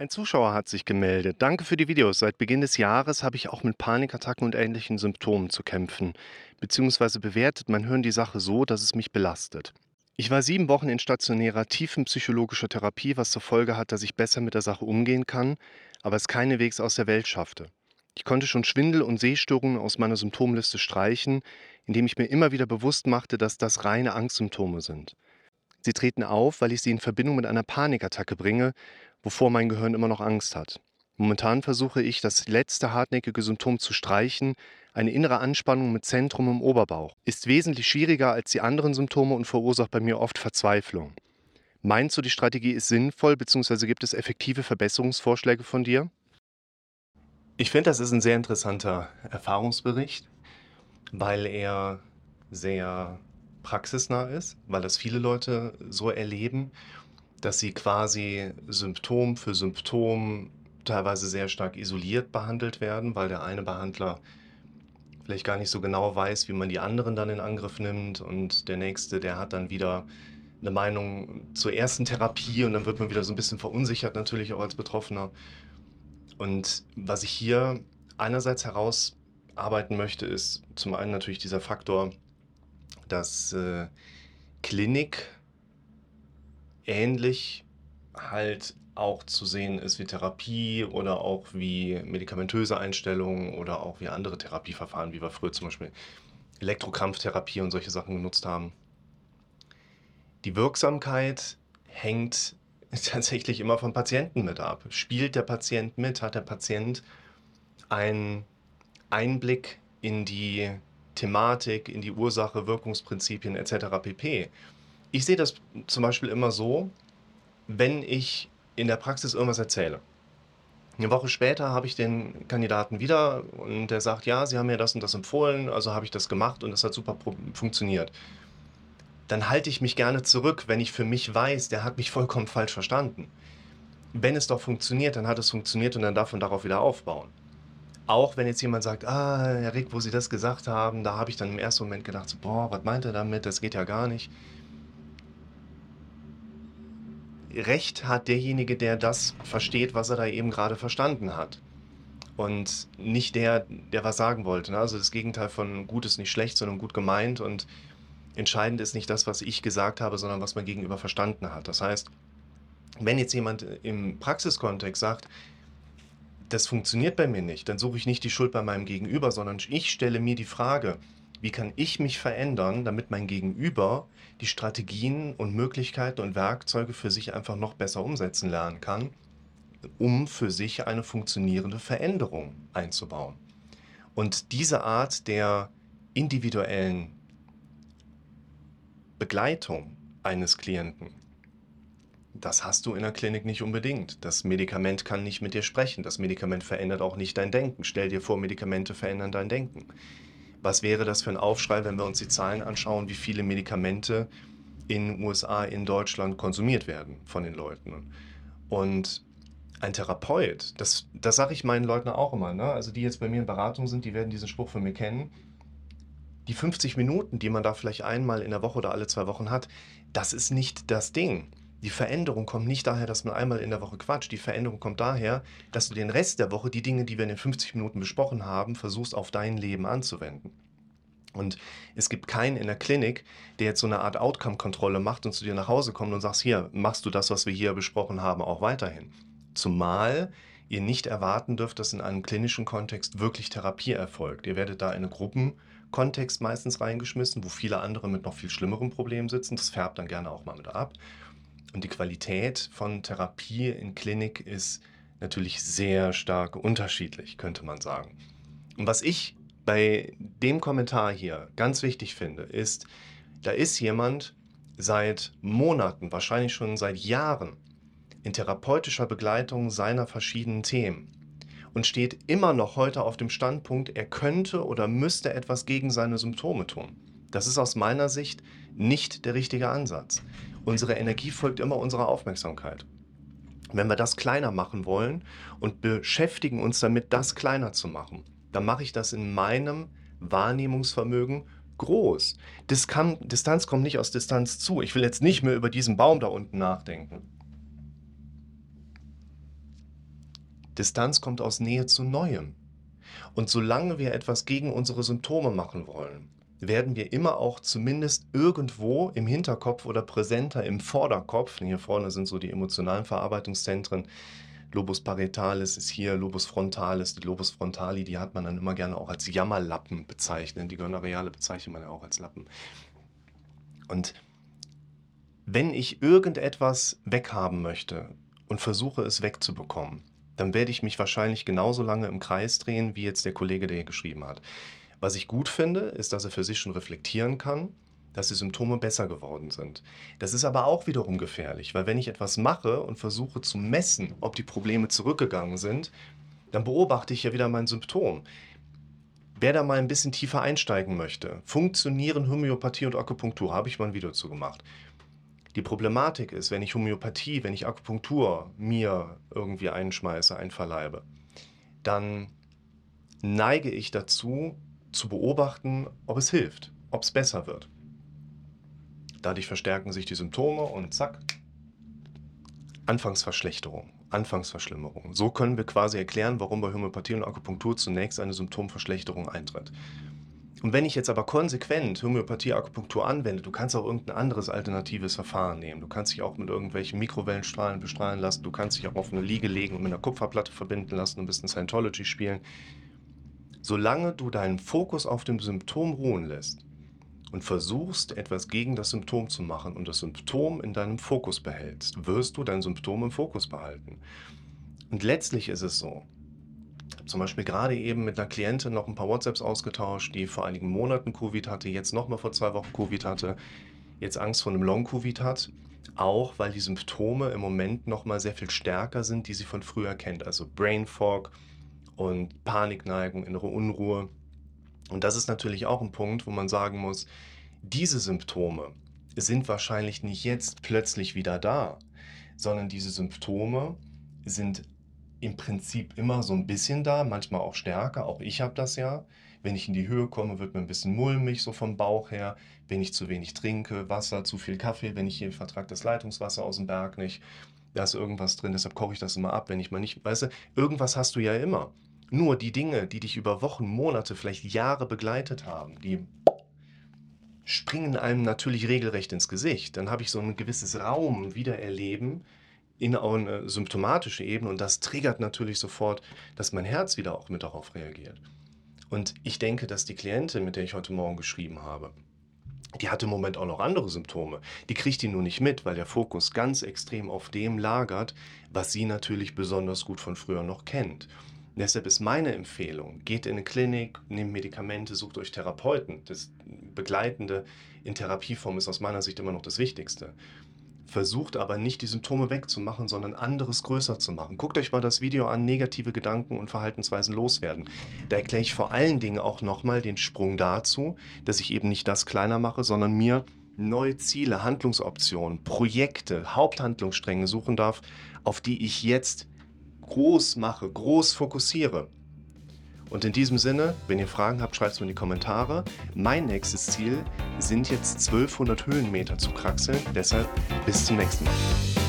Ein Zuschauer hat sich gemeldet. Danke für die Videos. Seit Beginn des Jahres habe ich auch mit Panikattacken und ähnlichen Symptomen zu kämpfen. Beziehungsweise bewertet mein Hirn die Sache so, dass es mich belastet. Ich war sieben Wochen in stationärer tiefenpsychologischer Therapie, was zur Folge hat, dass ich besser mit der Sache umgehen kann, aber es keineswegs aus der Welt schaffte. Ich konnte schon Schwindel und Sehstörungen aus meiner Symptomliste streichen, indem ich mir immer wieder bewusst machte, dass das reine Angstsymptome sind. Sie treten auf, weil ich sie in Verbindung mit einer Panikattacke bringe, wovor mein Gehirn immer noch Angst hat. Momentan versuche ich, das letzte hartnäckige Symptom zu streichen. Eine innere Anspannung mit Zentrum im Oberbauch ist wesentlich schwieriger als die anderen Symptome und verursacht bei mir oft Verzweiflung. Meinst du, die Strategie ist sinnvoll, beziehungsweise gibt es effektive Verbesserungsvorschläge von dir? Ich finde, das ist ein sehr interessanter Erfahrungsbericht, weil er sehr praxisnah ist, weil das viele Leute so erleben, dass sie quasi Symptom für Symptom teilweise sehr stark isoliert behandelt werden, weil der eine Behandler vielleicht gar nicht so genau weiß, wie man die anderen dann in Angriff nimmt und der nächste, der hat dann wieder eine Meinung zur ersten Therapie und dann wird man wieder so ein bisschen verunsichert natürlich auch als Betroffener. Und was ich hier einerseits herausarbeiten möchte, ist zum einen natürlich dieser Faktor, dass äh, Klinik ähnlich halt auch zu sehen ist wie Therapie oder auch wie medikamentöse Einstellungen oder auch wie andere Therapieverfahren, wie wir früher zum Beispiel Elektrokrampftherapie und solche Sachen genutzt haben. Die Wirksamkeit hängt tatsächlich immer vom Patienten mit ab. Spielt der Patient mit? Hat der Patient einen Einblick in die Thematik, in die Ursache, Wirkungsprinzipien etc. pp. Ich sehe das zum Beispiel immer so, wenn ich in der Praxis irgendwas erzähle. Eine Woche später habe ich den Kandidaten wieder und der sagt, ja, Sie haben mir das und das empfohlen, also habe ich das gemacht und das hat super funktioniert. Dann halte ich mich gerne zurück, wenn ich für mich weiß, der hat mich vollkommen falsch verstanden. Wenn es doch funktioniert, dann hat es funktioniert und dann darf man darauf wieder aufbauen. Auch wenn jetzt jemand sagt, ah, Herr Rick, wo Sie das gesagt haben, da habe ich dann im ersten Moment gedacht, boah, was meint er damit? Das geht ja gar nicht. Recht hat derjenige, der das versteht, was er da eben gerade verstanden hat. Und nicht der, der was sagen wollte. Ne? Also das Gegenteil von gut ist nicht schlecht, sondern gut gemeint. Und entscheidend ist nicht das, was ich gesagt habe, sondern was man gegenüber verstanden hat. Das heißt, wenn jetzt jemand im Praxiskontext sagt, das funktioniert bei mir nicht, dann suche ich nicht die Schuld bei meinem Gegenüber, sondern ich stelle mir die Frage, wie kann ich mich verändern, damit mein Gegenüber die Strategien und Möglichkeiten und Werkzeuge für sich einfach noch besser umsetzen lernen kann, um für sich eine funktionierende Veränderung einzubauen. Und diese Art der individuellen Begleitung eines Klienten das hast du in der Klinik nicht unbedingt. Das Medikament kann nicht mit dir sprechen. Das Medikament verändert auch nicht dein Denken. Stell dir vor, Medikamente verändern dein Denken. Was wäre das für ein Aufschrei, wenn wir uns die Zahlen anschauen, wie viele Medikamente in USA, in Deutschland konsumiert werden von den Leuten? Und ein Therapeut, das, das sage ich meinen Leuten auch immer, ne? also die jetzt bei mir in Beratung sind, die werden diesen Spruch von mir kennen. Die 50 Minuten, die man da vielleicht einmal in der Woche oder alle zwei Wochen hat, das ist nicht das Ding. Die Veränderung kommt nicht daher, dass man einmal in der Woche quatscht. Die Veränderung kommt daher, dass du den Rest der Woche, die Dinge, die wir in den 50 Minuten besprochen haben, versuchst auf dein Leben anzuwenden. Und es gibt keinen in der Klinik, der jetzt so eine Art Outcome-Kontrolle macht und zu dir nach Hause kommt und sagst, hier, machst du das, was wir hier besprochen haben, auch weiterhin. Zumal ihr nicht erwarten dürft, dass in einem klinischen Kontext wirklich Therapie erfolgt. Ihr werdet da in einen Gruppenkontext meistens reingeschmissen, wo viele andere mit noch viel schlimmeren Problemen sitzen. Das färbt dann gerne auch mal mit ab. Und die Qualität von Therapie in Klinik ist natürlich sehr stark unterschiedlich, könnte man sagen. Und was ich bei dem Kommentar hier ganz wichtig finde, ist, da ist jemand seit Monaten, wahrscheinlich schon seit Jahren in therapeutischer Begleitung seiner verschiedenen Themen und steht immer noch heute auf dem Standpunkt, er könnte oder müsste etwas gegen seine Symptome tun. Das ist aus meiner Sicht nicht der richtige Ansatz. Unsere Energie folgt immer unserer Aufmerksamkeit. Wenn wir das kleiner machen wollen und beschäftigen uns damit, das kleiner zu machen, dann mache ich das in meinem Wahrnehmungsvermögen groß. Distanz kommt nicht aus Distanz zu. Ich will jetzt nicht mehr über diesen Baum da unten nachdenken. Distanz kommt aus Nähe zu Neuem. Und solange wir etwas gegen unsere Symptome machen wollen, werden wir immer auch zumindest irgendwo im Hinterkopf oder präsenter im Vorderkopf, hier vorne sind so die emotionalen Verarbeitungszentren, Lobus parietalis ist hier, Lobus frontalis, die Lobus frontali, die hat man dann immer gerne auch als Jammerlappen bezeichnet. Die Gonorrheale bezeichnet man ja auch als Lappen. Und wenn ich irgendetwas weghaben möchte und versuche es wegzubekommen, dann werde ich mich wahrscheinlich genauso lange im Kreis drehen, wie jetzt der Kollege, der hier geschrieben hat. Was ich gut finde, ist, dass er für sich schon reflektieren kann, dass die Symptome besser geworden sind. Das ist aber auch wiederum gefährlich, weil wenn ich etwas mache und versuche zu messen, ob die Probleme zurückgegangen sind, dann beobachte ich ja wieder mein Symptom. Wer da mal ein bisschen tiefer einsteigen möchte, funktionieren Homöopathie und Akupunktur, habe ich mal ein Video zu gemacht. Die Problematik ist, wenn ich Homöopathie, wenn ich Akupunktur mir irgendwie einschmeiße, einverleibe, dann neige ich dazu, zu beobachten, ob es hilft, ob es besser wird. Dadurch verstärken sich die Symptome und zack, Anfangsverschlechterung, Anfangsverschlimmerung. So können wir quasi erklären, warum bei Homöopathie und Akupunktur zunächst eine Symptomverschlechterung eintritt. Und wenn ich jetzt aber konsequent Homöopathie, Akupunktur anwende, du kannst auch irgendein anderes alternatives Verfahren nehmen. Du kannst dich auch mit irgendwelchen Mikrowellenstrahlen bestrahlen lassen. Du kannst dich auch auf eine Liege legen und mit einer Kupferplatte verbinden lassen und ein bisschen Scientology spielen. Solange du deinen Fokus auf dem Symptom ruhen lässt, und versuchst, etwas gegen das Symptom zu machen und das Symptom in deinem Fokus behältst, wirst du dein Symptom im Fokus behalten. Und letztlich ist es so, zum Beispiel gerade eben mit einer Klientin noch ein paar WhatsApps ausgetauscht, die vor einigen Monaten Covid hatte, jetzt nochmal vor zwei Wochen Covid hatte, jetzt Angst vor einem Long-Covid hat, auch weil die Symptome im Moment nochmal sehr viel stärker sind, die sie von früher kennt, also Brain Fog und Panikneigung, innere Unruhe. Und das ist natürlich auch ein Punkt, wo man sagen muss, diese Symptome sind wahrscheinlich nicht jetzt plötzlich wieder da, sondern diese Symptome sind im Prinzip immer so ein bisschen da, manchmal auch stärker. Auch ich habe das ja. Wenn ich in die Höhe komme, wird mir ein bisschen mulmig, so vom Bauch her. Wenn ich zu wenig trinke, Wasser, zu viel Kaffee, wenn ich hier vertrage das Leitungswasser aus dem Berg nicht, da ist irgendwas drin, deshalb koche ich das immer ab, wenn ich mal nicht, weißt du, irgendwas hast du ja immer. Nur die Dinge, die dich über Wochen, Monate, vielleicht Jahre begleitet haben, die springen einem natürlich regelrecht ins Gesicht. Dann habe ich so ein gewisses Raum wiedererleben in eine symptomatische Ebene und das triggert natürlich sofort, dass mein Herz wieder auch mit darauf reagiert. Und ich denke, dass die Klientin, mit der ich heute Morgen geschrieben habe, die hatte im Moment auch noch andere Symptome. Die kriegt die nur nicht mit, weil der Fokus ganz extrem auf dem lagert, was sie natürlich besonders gut von früher noch kennt. Deshalb ist meine Empfehlung, geht in eine Klinik, nehmt Medikamente, sucht euch Therapeuten. Das Begleitende in Therapieform ist aus meiner Sicht immer noch das Wichtigste. Versucht aber nicht die Symptome wegzumachen, sondern anderes größer zu machen. Guckt euch mal das Video an, negative Gedanken und Verhaltensweisen loswerden. Da erkläre ich vor allen Dingen auch nochmal den Sprung dazu, dass ich eben nicht das kleiner mache, sondern mir neue Ziele, Handlungsoptionen, Projekte, Haupthandlungsstränge suchen darf, auf die ich jetzt groß mache, groß fokussiere. Und in diesem Sinne, wenn ihr Fragen habt, schreibt es mir in die Kommentare. Mein nächstes Ziel sind jetzt 1200 Höhenmeter zu kraxeln. Deshalb bis zum nächsten Mal.